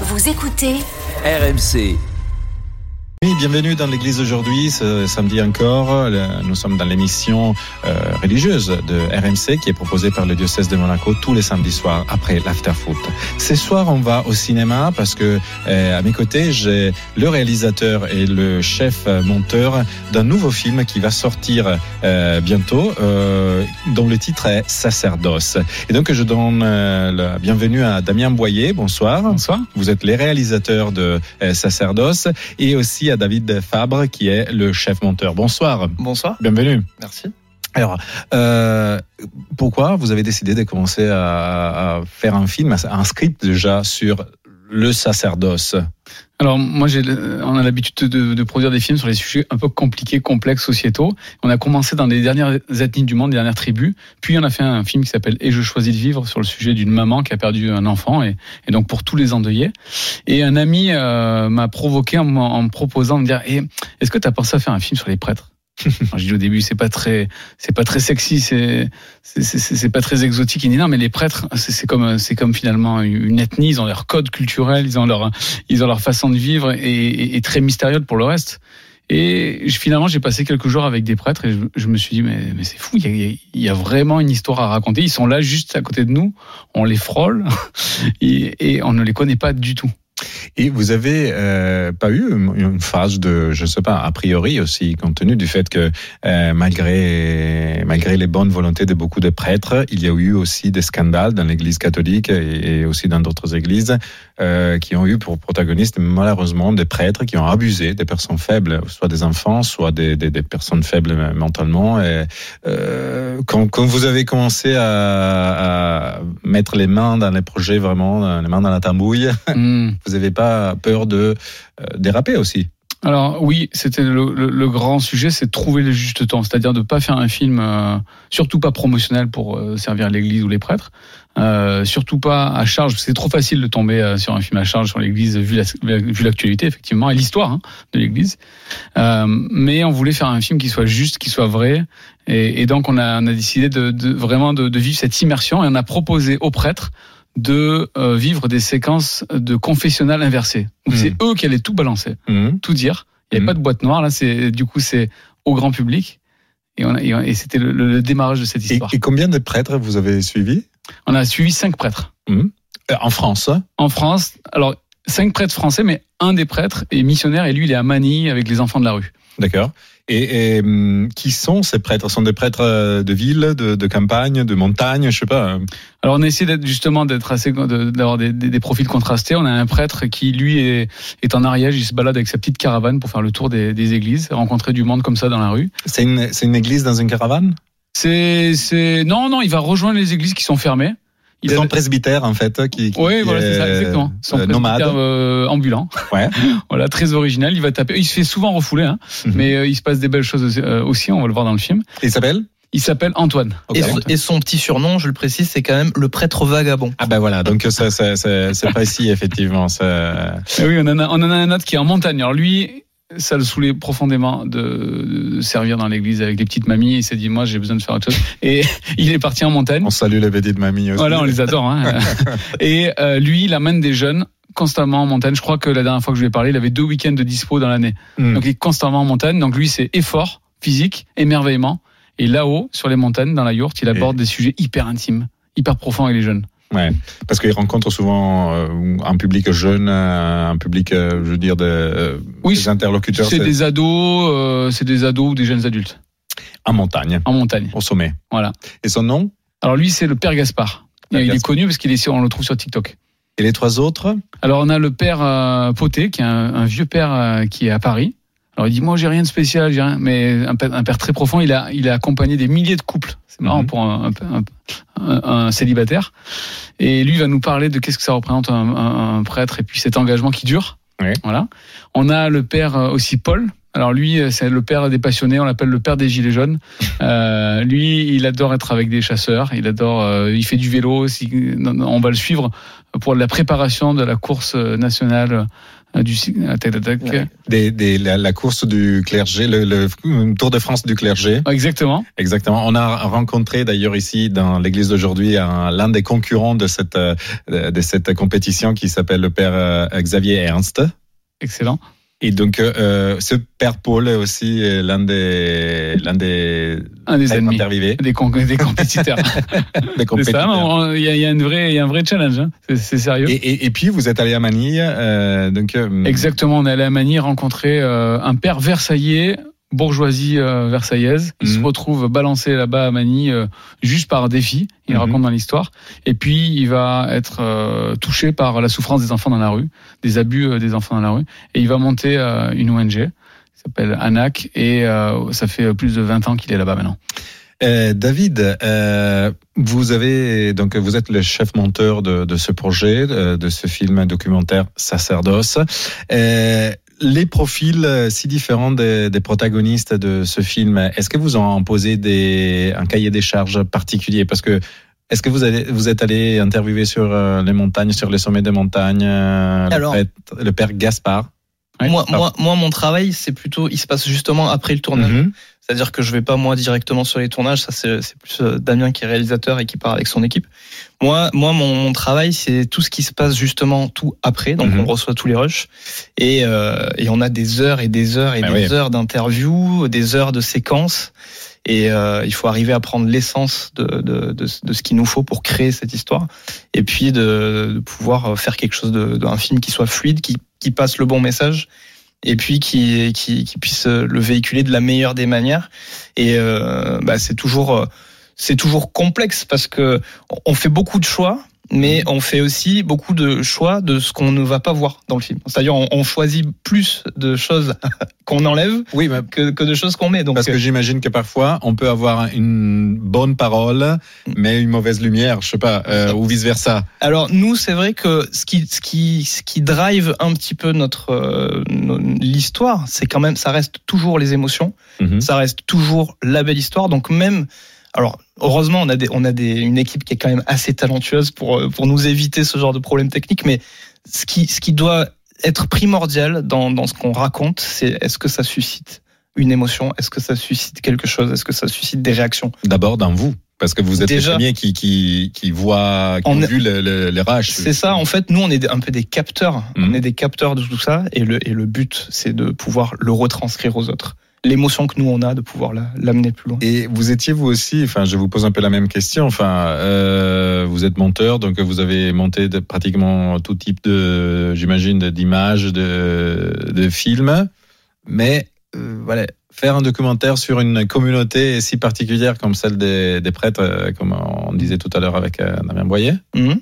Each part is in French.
Vous écoutez RMC. Oui, bienvenue dans l'église aujourd'hui, ce samedi encore. Nous sommes dans l'émission euh, religieuse de RMC qui est proposée par le diocèse de Monaco tous les samedis soirs après l'after-foot. Ce soir, on va au cinéma parce que euh, à mes côtés, j'ai le réalisateur et le chef monteur d'un nouveau film qui va sortir euh, bientôt, euh, dont le titre est Sacerdoce. Et donc, je donne la bienvenue à Damien Boyer. Bonsoir. Bonsoir. Vous êtes les réalisateurs de Sacerdoce et aussi à David Fabre qui est le chef monteur. Bonsoir. Bonsoir. Bienvenue. Merci. Alors, euh, pourquoi vous avez décidé de commencer à, à faire un film, un script déjà sur le sacerdoce? Alors moi, j'ai, on a l'habitude de, de, produire des films sur les sujets un peu compliqués, complexes, sociétaux. On a commencé dans les dernières ethnies du monde, les dernières tribus. Puis on a fait un film qui s'appelle Et je choisis de vivre sur le sujet d'une maman qui a perdu un enfant et, et donc pour tous les endeuillés. Et un ami euh, m'a provoqué en, en, me proposant de me dire eh, Est-ce que tu as pensé à faire un film sur les prêtres? j'ai dit au début, c'est pas très, c'est pas très sexy, c'est, c'est pas très exotique. Dit non, mais les prêtres, c'est comme, c'est comme finalement une ethnie. Ils ont leur code culturel, ils ont leur, ils ont leur façon de vivre et, et, et très mystérieuse pour le reste. Et finalement, j'ai passé quelques jours avec des prêtres et je, je me suis dit, mais, mais c'est fou, il y, a, y, a, vraiment une histoire à raconter. Ils sont là juste à côté de nous, on les frôle et on ne les connaît pas du tout. Et vous avez euh, pas eu une phase de, je sais pas, a priori aussi, compte tenu du fait que euh, malgré malgré les bonnes volontés de beaucoup de prêtres, il y a eu aussi des scandales dans l'Église catholique et, et aussi dans d'autres églises euh, qui ont eu pour protagonistes malheureusement des prêtres qui ont abusé des personnes faibles, soit des enfants, soit des, des, des personnes faibles mentalement. Et, euh, quand, quand vous avez commencé à, à, mettre les mains dans les projets, vraiment les mains dans la tambouille, mm. vous n'avez pas peur de euh, déraper aussi alors oui, c'était le, grand sujet, c'est de trouver le juste temps, c'est-à-dire de pas faire un film, euh, surtout pas promotionnel pour euh, servir l'Église ou les prêtres, surtout pas à charge. C'est trop facile de tomber sur un film à charge sur l'Église vu l'actualité effectivement et l'histoire hein, de l'Église. Mais on voulait faire un film qui soit juste, qui soit vrai, et, donc on a, décidé de, vraiment de, vivre cette immersion et on a proposé aux prêtres de euh, vivre des séquences de confessionnal inversées. Mmh. C'est eux qui allaient tout balancer, mmh. tout dire. Il n'y avait mmh. pas de boîte noire là. C'est du coup c'est au grand public et, on a, et c'était le, le, démarrage de cette histoire. Et, et, combien de prêtres vous avez suivi On a suivi cinq prêtres. En France En France. Alors cinq prêtres français, mais un des prêtres est missionnaire et lui il est à Manille avec les enfants de la rue. D'accord. Et, et, qui sont ces prêtres? Ce sont des prêtres de ville, de, de, campagne, de montagne, je sais pas. Alors on a essayé d'être justement d'être assez d'avoir des, des, des, profils contrastés. On a un prêtre qui lui est, est en Ariège, il se balade avec sa petite caravane pour faire le tour des, des églises, rencontrer du monde comme ça dans la rue. C'est une, une église dans une caravane? C'est non non, il va rejoindre les églises qui sont fermées. Il son a... presbytère en fait qui, qui oui voilà c'est ça exactement son euh, nomade euh, ambulant ouais voilà très original il va taper il se fait souvent refouler hein, mm -hmm. mais euh, il se passe des belles choses aussi, euh, aussi, on va le voir dans le film il s'appelle? Il s'appelle Antoine. Okay. Et, son, et, son, petit surnom, je le précise, c'est quand même le prêtre vagabond. Ah ben voilà, donc ça, ça, ça c'est précis effectivement. Ça... Et oui, on en, a, on en a un autre qui est en montagne. Alors lui, ça le saoulait profondément de, de servir dans l'église avec les petites mamies. Il s'est dit, moi, j'ai besoin de faire autre chose. Et il est parti en montagne. On salue les petites mamies aussi. Voilà, on les adore. Hein. et euh, lui, il amène des jeunes constamment en montagne. Je crois que la dernière fois que je lui ai parlé, il avait deux week-ends de dispo dans l'année. Mm. Donc il est constamment en montagne. Donc lui, c'est effort physique, émerveillement. Et là-haut, sur les montagnes, dans la yourte, il aborde et... des sujets hyper intimes, hyper profonds avec les jeunes. Ouais, parce qu'il rencontre souvent euh, un public jeune, euh, un public, euh, je veux dire, de, oui, des interlocuteurs. C'est des ados, euh, c'est des ados ou des jeunes adultes. En montagne. En montagne. Au sommet. Voilà. Et son nom? Alors lui, c'est le père Gaspard. Père il Gaspard. est connu parce qu'il est, on le trouve sur TikTok. Et les trois autres? Alors on a le père euh, Poté, qui est un, un vieux père euh, qui est à Paris. Alors il dit moi j'ai rien de spécial, j'ai rien, mais un père, un père, très profond. Il a il a accompagné des milliers de couples. C'est marrant -hmm. pour un, un, un, célibataire. Et lui va nous parler de qu'est-ce que ça représente un, prêtre et puis cet engagement qui dure. Oui. Voilà. On a le père aussi Paul, Alors lui, euh, c'est le père des passionnés, on l'appelle le père des gilets jaunes. Euh, lui, il adore être avec des chasseurs, il adore, euh, il fait du vélo. On va le suivre pour la préparation de la course nationale euh, du. Des, des, la, la course du clergé, le, le Tour de France du clergé. Exactement. Exactement. On a rencontré d'ailleurs ici dans l'église d'aujourd'hui l'un des concurrents de cette euh, de cette compétition qui s'appelle le père euh, Xavier Ernst. Excellent. Et donc, euh, ce père Paul est aussi l'un des, l'un des, un des ennemis, des, des, compétiteurs. des compétiteurs. Il y, y, a une vraie, y a un vrai challenge. Hein. C'est sérieux. Et, et, et, puis, vous êtes allé à Manille. Euh, donc, euh, Exactement, on est allé à Manille rencontrer euh, un père versaillais bourgeoisie euh, versaillaise. Il se mhm. retrouve balancé là-bas à Manille euh, juste par défi. Il mmh. raconte dans l'histoire. Et puis il va être euh, touché par la souffrance des enfants dans la rue, des abus des enfants dans la rue, et il va monter une ONG qui s'appelle ANAC. Et ça fait plus de 20 ans qu'il est là-bas maintenant. David, vous avez donc vous êtes le chef monteur de, de ce projet, de, de, ce film documentaire Sacerdoce les profils euh, si différents des, des, protagonistes de ce film, est-ce que vous en posez des, un cahier des charges particulier? Parce que est-ce que vous, allez, vous êtes allé interviewer sur euh, les montagnes, sur les sommets des montagnes, euh, Alors, le, père, Gaspard? Moi, moi, moi, mon travail, c'est plutôt, il se passe justement après le tournage. Mhm. C'est-à-dire que je vais pas moi directement sur les tournages, ça c'est plus euh, Damien qui est réalisateur et qui part avec son équipe. Moi, moi mon, travail c'est tout ce qui se passe justement tout après, donc mhm. on reçoit tous les rushs et, euh, et on a des heures et des heures et bah des heures d'interviews, des heures de séquences et euh, il faut arriver à prendre l'essence de, de, de, de, ce qu'il nous faut pour créer cette histoire et puis de, de pouvoir faire quelque chose d'un film qui soit fluide, qui, qui passe le bon message et puis qui, puisse le véhiculer de la meilleure des manières. Et euh, bah, c'est toujours euh, toujours complexe parce que on fait beaucoup de choix mais on fait aussi beaucoup de choix de ce qu'on ne va pas voir dans le film. C'est-à-dire, on, choisit plus de choses qu'on enlève oui, que, que, de choses qu'on met. Donc, parce que euh, j'imagine que parfois, on peut avoir une bonne parole, mais une mauvaise lumière, je sais pas, euh, ou vice versa. Alors nous, c'est vrai que ce qui, ce qui, ce qui drive un petit peu notre euh, l'histoire, c'est quand même, ça reste toujours les émotions, mhm. ça reste toujours la belle histoire. Donc même alors, heureusement, on a, des, on a des, une équipe qui est quand même assez talentueuse pour, euh, pour nous éviter ce genre de problèmes techniques. Mais ce qui, ce qui doit être primordial dans, dans ce qu'on raconte, c'est est-ce que ça suscite une émotion? Est-ce que ça suscite quelque chose? Est-ce que ça suscite des réactions? D'abord dans vous. Parce que vous êtes Déjà, les premiers qui, qui, qui voient, qui ont vu les, les, les C'est ça, en fait, nous, on est un peu des capteurs. On mhm. est des capteurs de tout ça. Et le, et le but, c'est de pouvoir le retranscrire aux autres l'émotion que nous on a de pouvoir l'amener plus loin. Et vous étiez vous aussi, enfin je vous pose un peu la même question, enfin euh, vous êtes monteur donc vous avez monté de, pratiquement tout type de, j'imagine, d'images, de, de films, mais euh, voilà faire un documentaire sur une communauté si particulière comme celle des, des prêtres, euh, comme on disait tout à l'heure avec Damien Boyer. Mmh.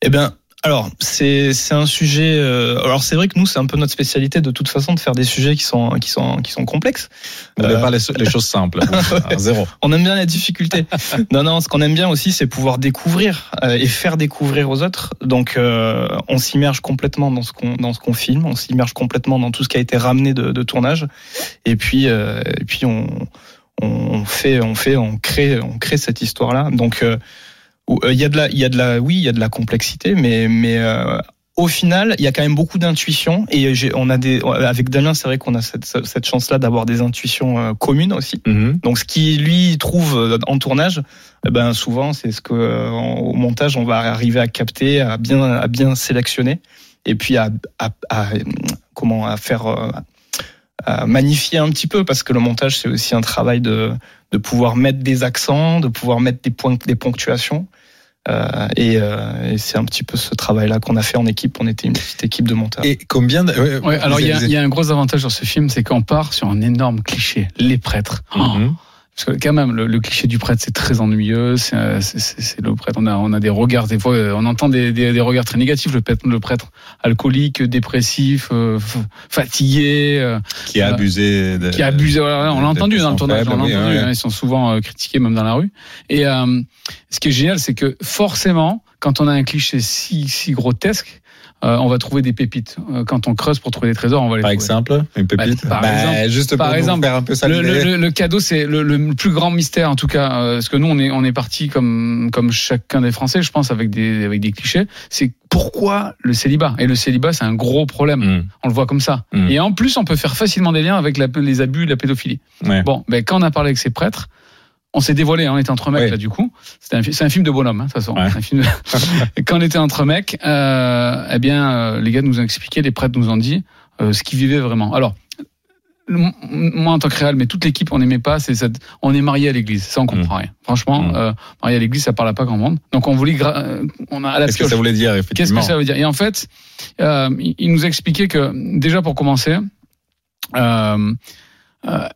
Eh bien, alors c'est c'est un sujet. Euh, alors c'est vrai que nous c'est un peu notre spécialité de toute façon de faire des sujets qui sont qui sont qui sont complexes. On euh, pas les, les, choses simples. zéro. On aime bien la difficulté. non non, ce qu'on aime bien aussi c'est pouvoir découvrir euh, et faire découvrir aux autres. Donc euh, on s'immerge complètement dans ce qu'on dans ce qu'on filme, on s'immerge complètement dans tout ce qui a été ramené de, de tournage. Et puis et puis on on fait on fait on crée on crée cette histoire là. Donc euh, il y a de la, il y a de la, oui, il y a de la complexité, mais mais euh, au final, il y a quand même beaucoup d'intuitions et on a des avec Damien, c'est vrai qu'on a cette, cette chance-là d'avoir des intuitions euh, communes aussi. Mm-hmm. Donc ce qui lui trouve en tournage, eh ben souvent c'est ce que au montage on va arriver à capter, à bien à bien sélectionner et puis à, à, à comment à faire à magnifier un petit peu parce que le montage c'est aussi un travail de de pouvoir mettre des accents, de pouvoir mettre des points des ponctuations. Euh, et, euh, et c'est un petit peu ce travail-là qu'on a fait en équipe. On était une petite équipe de monteurs. Et combien de... ouais, alors il y, a, y, a un gros avantage dans ce film, c'est qu'on part sur un énorme cliché, les prêtres. Mm-hmm. Oh. Parce que quand même, le, cliché du prêtre, c'est très ennuyeux. C'est le prêtre. On a, on a des regards, des fois, on entend des, des, des regards très négatifs. Le prêtre, le prêtre alcoolique, dépressif, euh, fatigué. Euh, qui a abusé. De, qui a abusé. Voilà, on l'a entendu dans le tournage. on entendu, hein, ils sont souvent euh, critiqués, même dans la rue. Et ce qui est génial, c'est que forcément, quand on a un cliché si, si grotesque, euh, on va trouver des pépites. Euh, quand on creuse pour trouver des trésors, on va les Par trouver. exemple, une pépite. Bah, par Bah, exemple- juste par exemple, faire un peu Le, saliver. le- le- le cadeau, c'est le, le plus grand mystère en tout cas, euh, parce que nous on est on est parti comme comme chacun des Français, je pense, avec des avec des clichés. C'est pourquoi le célibat? Et le célibat, c'est un gros problème. Mm, On le voit comme ça. Mm. Et en plus, on peut faire facilement des liens avec la- les abus, la pédophilie. ouais. Bon, ben quand on a parlé avec ces prêtres, on s'est dévoilé, hein, on était entre mecs Oui. là du coup. C'était un C'est un, film de bonhomme, hein, de toute façon. Ouais. C'est un film de- Et quand on était entre mecs, euh, eh bien, euh, les gars nous ont expliqué, les prêtres nous ont dit euh, ce qu'ils vivaient vraiment. Alors, moi en tant que réel, mais toute l'équipe, on n'aimait pas. C'est cette, on est marié à l'église, ça on comprend rien. Franchement, Mm. euh, marié à l'église, ça parle à pas grand monde. Donc on voulait, gra- euh, on a à la Qu'est-ce que ça voulait dire, Qu'est-ce effectivement que ça veut dire? Et en fait, euh, il nous a expliqué que déjà pour commencer, euh, euh,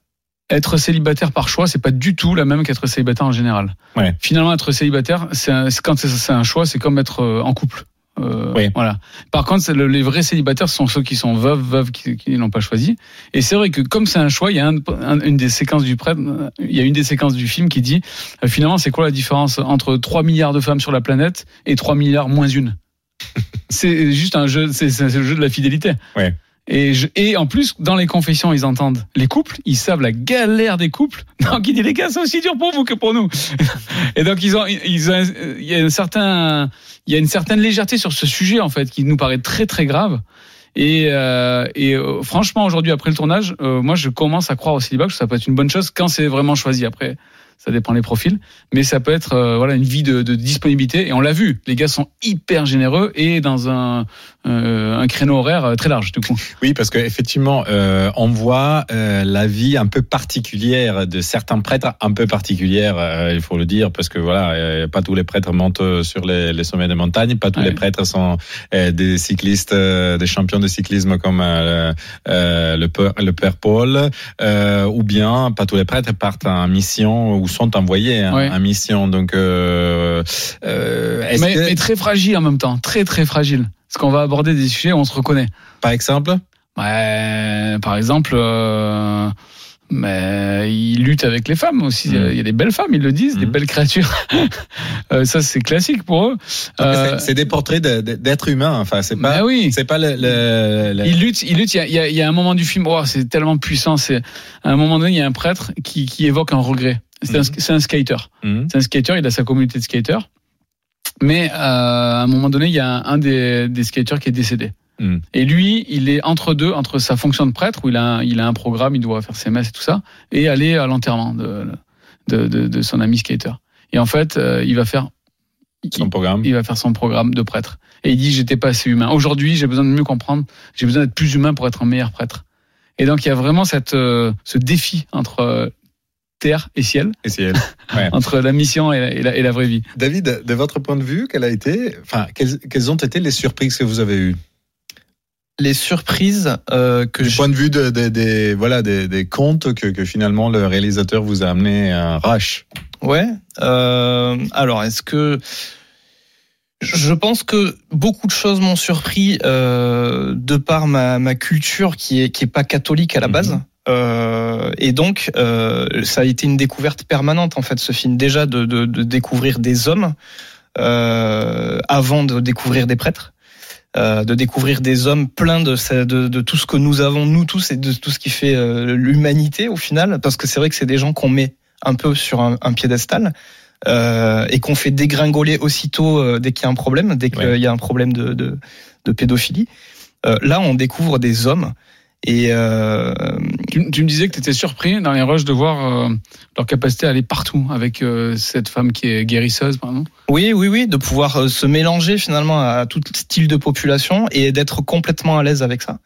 être célibataire par choix, c'est pas du tout la même qu'être célibataire en général. Ouais. Finalement, être célibataire, c'est quand c'est- un choix, c'est comme être euh, en couple. Euh, Oui. Voilà. Par contre, le- les vrais célibataires sont ceux qui sont veuves, veuves qui, qui n'ont pas choisi. Et c'est vrai que comme c'est un choix, il y a un- un- une des séquences du prêtre, il y a une des séquences du film qui dit euh, finalement c'est quoi la différence entre 3 milliards de femmes sur la planète et 3 milliards moins une? c'est juste un jeu, c'est c'est le jeu de la fidélité. Ouais. Et, je- et en plus, dans les confessions, ils entendent les couples, ils savent la galère des couples. Donc il dit les gars, c'est aussi dur pour vous que pour nous. Et donc ils ont, ils ont, il y a un certain, il y a une certaine légèreté sur ce sujet en fait qui nous paraît très très grave. Et, euh, et euh, franchement, aujourd'hui, après le tournage, euh, moi, je commence à croire au célibat que ça peut être une bonne chose quand c'est vraiment choisi. Après, ça dépend des profils, mais ça peut être euh, voilà une vie de, de disponibilité. Et on l'a vu, les gars sont hyper généreux et dans un euh, un créneau horaire euh, très large du coup. Oui, parce qu'effectivement, euh, on voit euh, la vie un peu particulière de certains prêtres, un peu particulière, il faut le dire, parce que voilà, pas tous les prêtres montent sur les, les sommets des montagnes, pas tous Ouais. les prêtres sont des cyclistes, des champions de cyclisme comme le, père, le père Paul, ou bien pas tous les prêtres partent en mission ou sont envoyés en, Ouais. en mission. Donc, Mais, que, mais très fragile en même temps, très très fragile. Parce qu'on va aborder des sujets où on se reconnaît. par exemple, Ouais, par exemple, euh, mais ils luttent avec les femmes aussi. Mm. Il y a des belles femmes, ils le disent, des Mm. belles créatures. Euh, ça, c'est classique pour eux. Euh, c'est- des portraits d'êtres humains. Enfin, c'est pas. bah oui. C'est pas le, le- le-. Il a, il y a- il y a un moment du film, oh, c'est tellement puissant. C'est à un moment donné, il y a un prêtre qui, qui évoque un regret. C'est un, c'est un skater. C'est un skater. Il a sa communauté de skaters. Mais euh, à un moment donné, il y a un, un des, des skaters qui est décédé. Mhm. Et lui, il est entre deux, entre sa fonction de prêtre où il a, un, il a un programme, il doit faire ses messes et tout ça, et aller à l'enterrement de, de, de, de son ami skater. Et en fait, euh, il va faire son programme. il va faire son programme de prêtre. Et il dit j'étais pas assez humain. Aujourd'hui, j'ai besoin de mieux comprendre. J'ai besoin d'être plus humain pour être un meilleur prêtre. Et donc il y a vraiment cette euh, ce défi entre euh, terre et ciel, Et elle. Ouais. entre la mission et la, et la, et la vraie vie. David, de votre point de vue, quelle a été, enfin, quelles, quelles ont été les surprises que vous avez eues? Les surprises euh, que Du je- point de vue de- de- des voilà des, des contes que, que finalement le réalisateur vous a amené à Rush? Ouais. Euh, alors, est-ce que je pense que beaucoup de choses m'ont surpris euh, de par ma, ma culture qui est qui est pas catholique à la base. Mhm. Euh, et donc, euh, ça a été une découverte permanente en fait, ce film. Déjà de, de, de découvrir des hommes euh, avant de découvrir des prêtres. Euh, de découvrir des hommes pleins de, de, de tout ce que nous avons nous tous et de tout ce qui fait l'humanité au final, parce que c'est vrai que c'est des gens qu'on met un peu sur un, un piédestal euh, et qu'on fait dégringoler aussitôt euh, dès qu'il y a un problème, dès qu'il Ouais. y a un problème de, de, de pédophilie. Euh, là, on découvre des hommes et euh, Tu, tu me disais que tu étais surpris dans les rushs de voir euh, leur capacité à aller partout avec euh, cette femme qui est guérisseuse, pardon. oui, oui, oui, de pouvoir euh, se mélanger finalement à tout style de population et d'être complètement à l'aise avec ça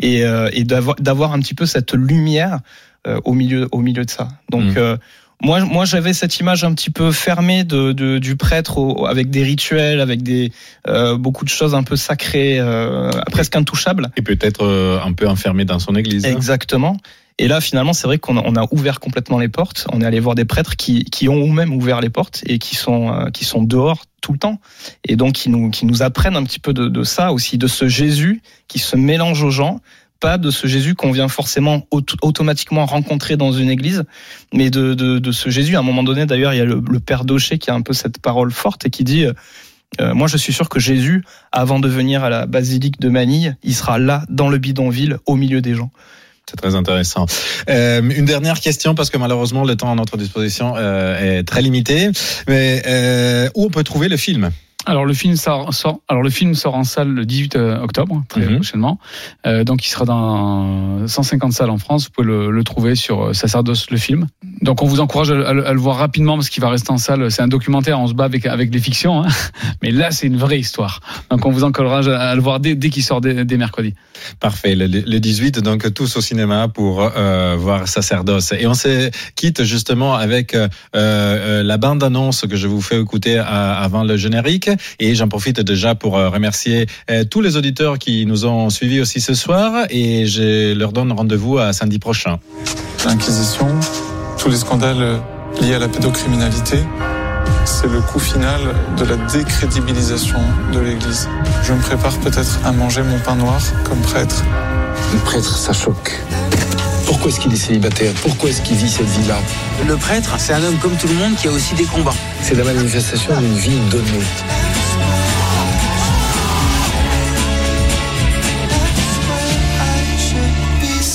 et, euh, et d'avoir d'avoir un petit peu cette lumière euh, au milieu au milieu de ça. Donc Mm. Moi, moi, j'avais cette image un petit peu fermée de, de- du prêtre au- avec des rituels, avec des euh, beaucoup de choses un peu sacrées, euh, presque intouchables. Et peut-être euh, un peu enfermé dans son église. hein. Exactement. Et là, finalement, c'est vrai qu'on a, on a ouvert complètement les portes. On est allé voir des prêtres qui, qui ont eux-mêmes ouvert les portes et qui sont, euh, qui sont dehors tout le temps. Et donc, qui nous, qui nous apprennent un petit peu de, de ça aussi, de ce Jésus qui se mélange aux gens. Pas de ce Jésus qu'on vient forcément auto- automatiquement rencontrer dans une église, mais de, de, de ce Jésus. À un moment donné, d'ailleurs, il y a le, le père Daucher qui a un peu cette parole forte et qui dit euh, Euh, moi, je suis sûr que Jésus, avant de venir à la basilique de Manille, il sera là, dans le bidonville, au milieu des gens. C'est très intéressant. Euh, une dernière question parce que malheureusement le temps à notre disposition euh, est très limité. Mais euh, où on peut trouver le film? Alors le film sort, sort, alors le film sort en salle le 18 euh, octobre, très Mhm. prochainement. Euh, donc il sera dans 150 salles en France. Vous pouvez le, le trouver sur euh, Sacerdoce le film. Donc on vous encourage à, à le- à le voir rapidement parce qu'il va rester en salle. C'est un documentaire, on se bat avec avec les fictions, hein. mais là c'est une vraie histoire. Donc on vous encourage à, à le voir dès, dès qu'il sort dès, dès mercredi. Parfait, le, le 18, donc tous au cinéma pour euh, voir Sacerdoce. Et on se quitte justement avec euh, la bande-annonce que je vous fais écouter avant le générique. Et j'en profite déjà pour euh, remercier euh, tous les auditeurs qui nous ont suivis aussi ce soir. Et je leur donne rendez-vous à samedi prochain. L'Inquisition, tous les scandales euh, liés à la pédocriminalité, c'est le coup final de la décrédibilisation de l'Église. Je me prépare peut-être à manger mon pain noir comme prêtre. Le prêtre, ça choque. Pourquoi est-ce qu'il est célibataire? Pourquoi est-ce qu'il vit cette vie-là? Le prêtre, c'est un homme comme tout le monde qui a aussi des combats. C'est la manifestation d'une vie donnée.